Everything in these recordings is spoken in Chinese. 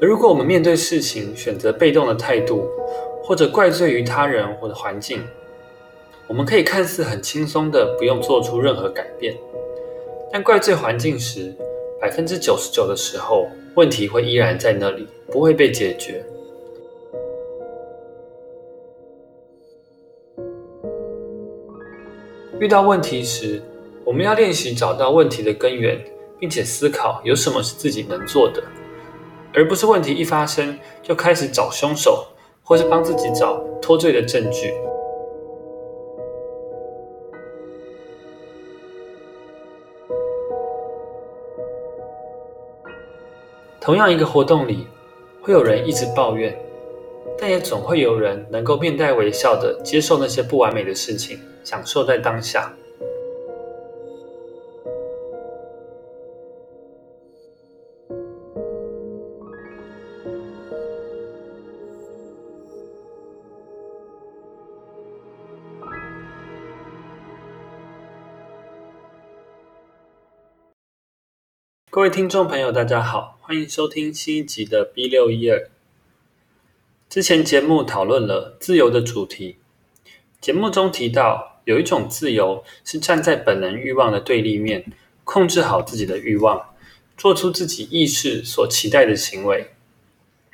而如果我们面对事情选择被动的态度，或者怪罪于他人或者环境，我们可以看似很轻松的不用做出任何改变，但怪罪环境时，百分之九十九的时候，问题会依然在那里，不会被解决。遇到问题时，我们要练习找到问题的根源，并且思考有什么是自己能做的，而不是问题一发生就开始找凶手。或是帮自己找脱罪的证据。同样一个活动里，会有人一直抱怨，但也总会有人能够面带微笑的接受那些不完美的事情，享受在当下。各位听众朋友，大家好，欢迎收听新一集的 B 六一二。之前节目讨论了自由的主题，节目中提到有一种自由是站在本能欲望的对立面，控制好自己的欲望，做出自己意识所期待的行为。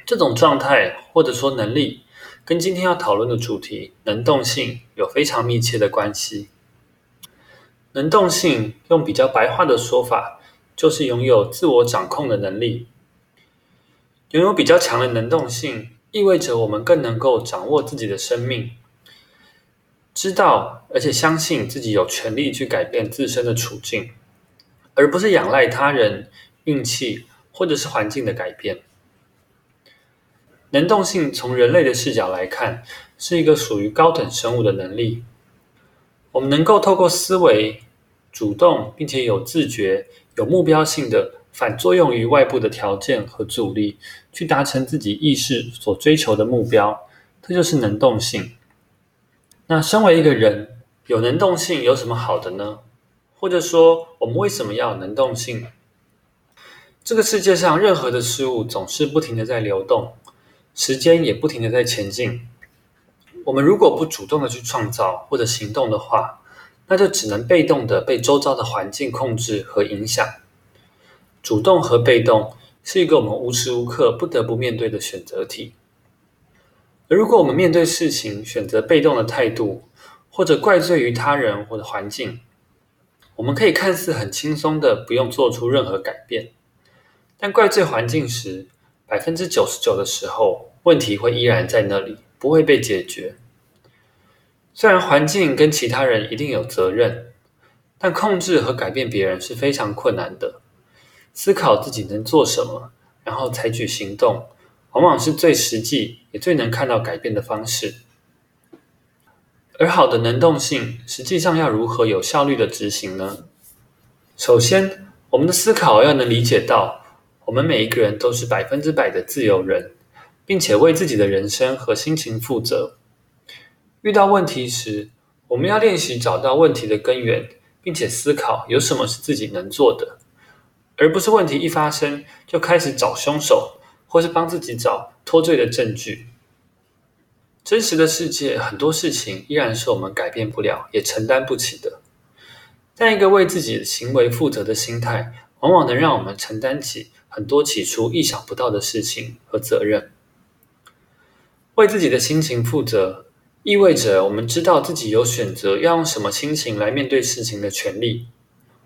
这种状态或者说能力，跟今天要讨论的主题能动性有非常密切的关系。能动性用比较白话的说法，就是拥有自我掌控的能力。拥有比较强的能动性，意味着我们更能够掌握自己的生命，知道而且相信自己有权利去改变自身的处境，而不是仰赖他人、运气或者是环境的改变。能动性从人类的视角来看，是一个属于高等生物的能力。我们能够透过思维，主动并且有自觉。有目标性的反作用于外部的条件和阻力，去达成自己意识所追求的目标，这就是能动性。那身为一个人，有能动性有什么好的呢？或者说，我们为什么要能动性？这个世界上任何的事物总是不停的在流动，时间也不停的在前进。我们如果不主动的去创造或者行动的话，那就只能被动的被周遭的环境控制和影响。主动和被动是一个我们无时无刻不得不面对的选择题。而如果我们面对事情选择被动的态度，或者怪罪于他人或者环境，我们可以看似很轻松的不用做出任何改变。但怪罪环境时，百分之九十九的时候，问题会依然在那里，不会被解决。虽然环境跟其他人一定有责任，但控制和改变别人是非常困难的。思考自己能做什么，然后采取行动，往往是最实际也最能看到改变的方式。而好的能动性，实际上要如何有效率的执行呢？首先，我们的思考要能理解到，我们每一个人都是百分之百的自由人，并且为自己的人生和心情负责。遇到问题时，我们要练习找到问题的根源，并且思考有什么是自己能做的，而不是问题一发生就开始找凶手，或是帮自己找脱罪的证据。真实的世界，很多事情依然是我们改变不了，也承担不起的。但一个为自己的行为负责的心态，往往能让我们承担起很多起初意想不到的事情和责任。为自己的心情负责。意味着我们知道自己有选择要用什么心情来面对事情的权利。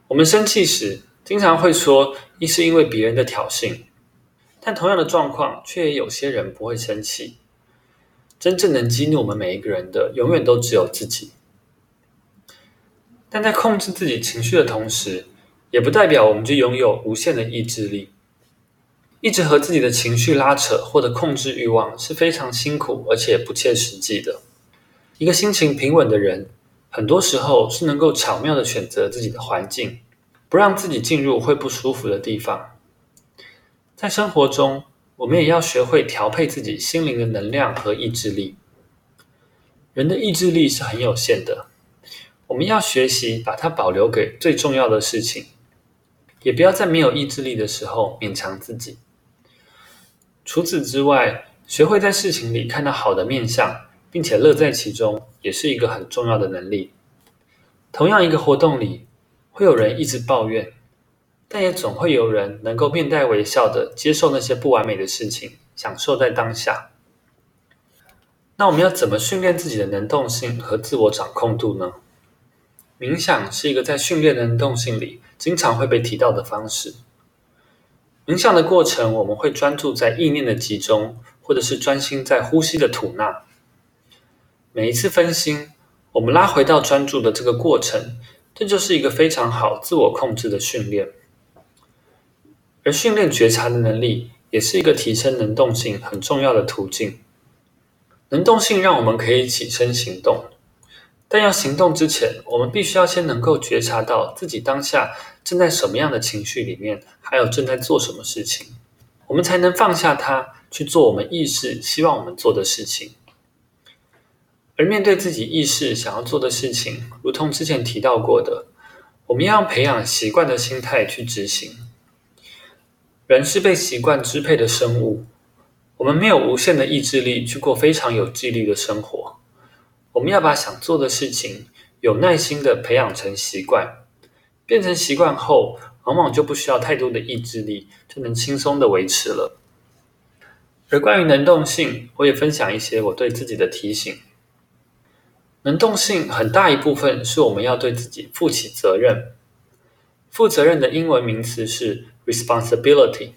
我们生气时，经常会说一是因为别人的挑衅，但同样的状况，却也有些人不会生气。真正能激怒我们每一个人的，永远都只有自己。但在控制自己情绪的同时，也不代表我们就拥有无限的意志力。一直和自己的情绪拉扯或者控制欲望，是非常辛苦而且不切实际的。一个心情平稳的人，很多时候是能够巧妙的选择自己的环境，不让自己进入会不舒服的地方。在生活中，我们也要学会调配自己心灵的能量和意志力。人的意志力是很有限的，我们要学习把它保留给最重要的事情，也不要在没有意志力的时候勉强自己。除此之外，学会在事情里看到好的面相，并且乐在其中，也是一个很重要的能力。同样，一个活动里会有人一直抱怨，但也总会有人能够面带微笑地接受那些不完美的事情，享受在当下。那我们要怎么训练自己的能动性和自我掌控度呢？冥想是一个在训练能动性里经常会被提到的方式。冥想的过程，我们会专注在意念的集中，或者是专心在呼吸的吐纳。每一次分心，我们拉回到专注的这个过程，这就是一个非常好自我控制的训练。而训练觉察的能力，也是一个提升能动性很重要的途径。能动性让我们可以起身行动。但要行动之前，我们必须要先能够觉察到自己当下正在什么样的情绪里面，还有正在做什么事情，我们才能放下它，去做我们意识希望我们做的事情。而面对自己意识想要做的事情，如同之前提到过的，我们要培养习惯的心态去执行。人是被习惯支配的生物，我们没有无限的意志力去过非常有纪律的生活。我们要把想做的事情有耐心地培养成习惯，变成习惯后，往往就不需要太多的意志力，就能轻松地维持了。而关于能动性，我也分享一些我对自己的提醒。能动性很大一部分是我们要对自己负起责任。负责任的英文名词是 responsibility。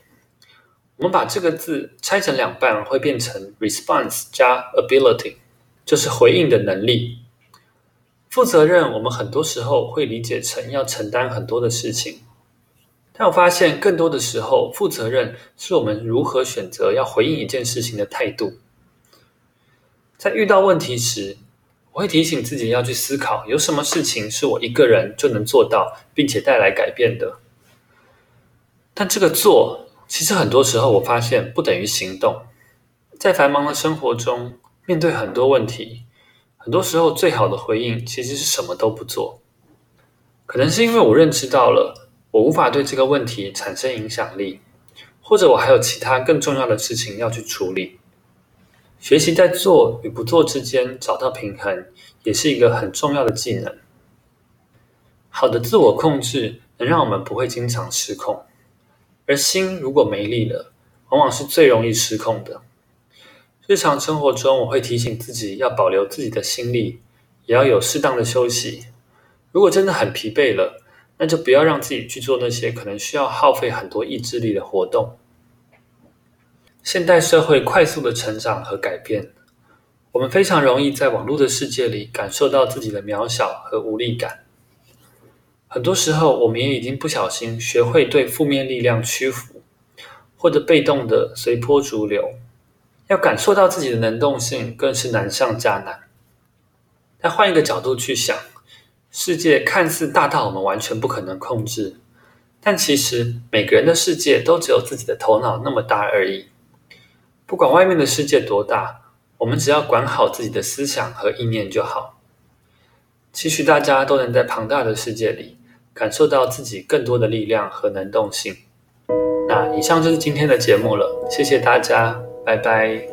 我们把这个字拆成两半，会变成 response 加 ability。就是回应的能力。负责任，我们很多时候会理解成要承担很多的事情，但我发现更多的时候，负责任是我们如何选择要回应一件事情的态度。在遇到问题时，我会提醒自己要去思考，有什么事情是我一个人就能做到，并且带来改变的。但这个做，其实很多时候我发现不等于行动。在繁忙的生活中，面对很多问题，很多时候最好的回应其实是什么都不做。可能是因为我认知到了，我无法对这个问题产生影响力，或者我还有其他更重要的事情要去处理。学习在做与不做之间找到平衡，也是一个很重要的技能。好的自我控制能让我们不会经常失控，而心如果没力了，往往是最容易失控的。日常生活中，我会提醒自己要保留自己的心力，也要有适当的休息。如果真的很疲惫了，那就不要让自己去做那些可能需要耗费很多意志力的活动。现代社会快速的成长和改变，我们非常容易在网络的世界里感受到自己的渺小和无力感。很多时候，我们也已经不小心学会对负面力量屈服，或者被动的随波逐流。要感受到自己的能动性，更是难上加难。但换一个角度去想，世界看似大到我们完全不可能控制，但其实每个人的世界都只有自己的头脑那么大而已。不管外面的世界多大，我们只要管好自己的思想和意念就好。期许大家都能在庞大的世界里，感受到自己更多的力量和能动性。那以上就是今天的节目了，谢谢大家。拜拜。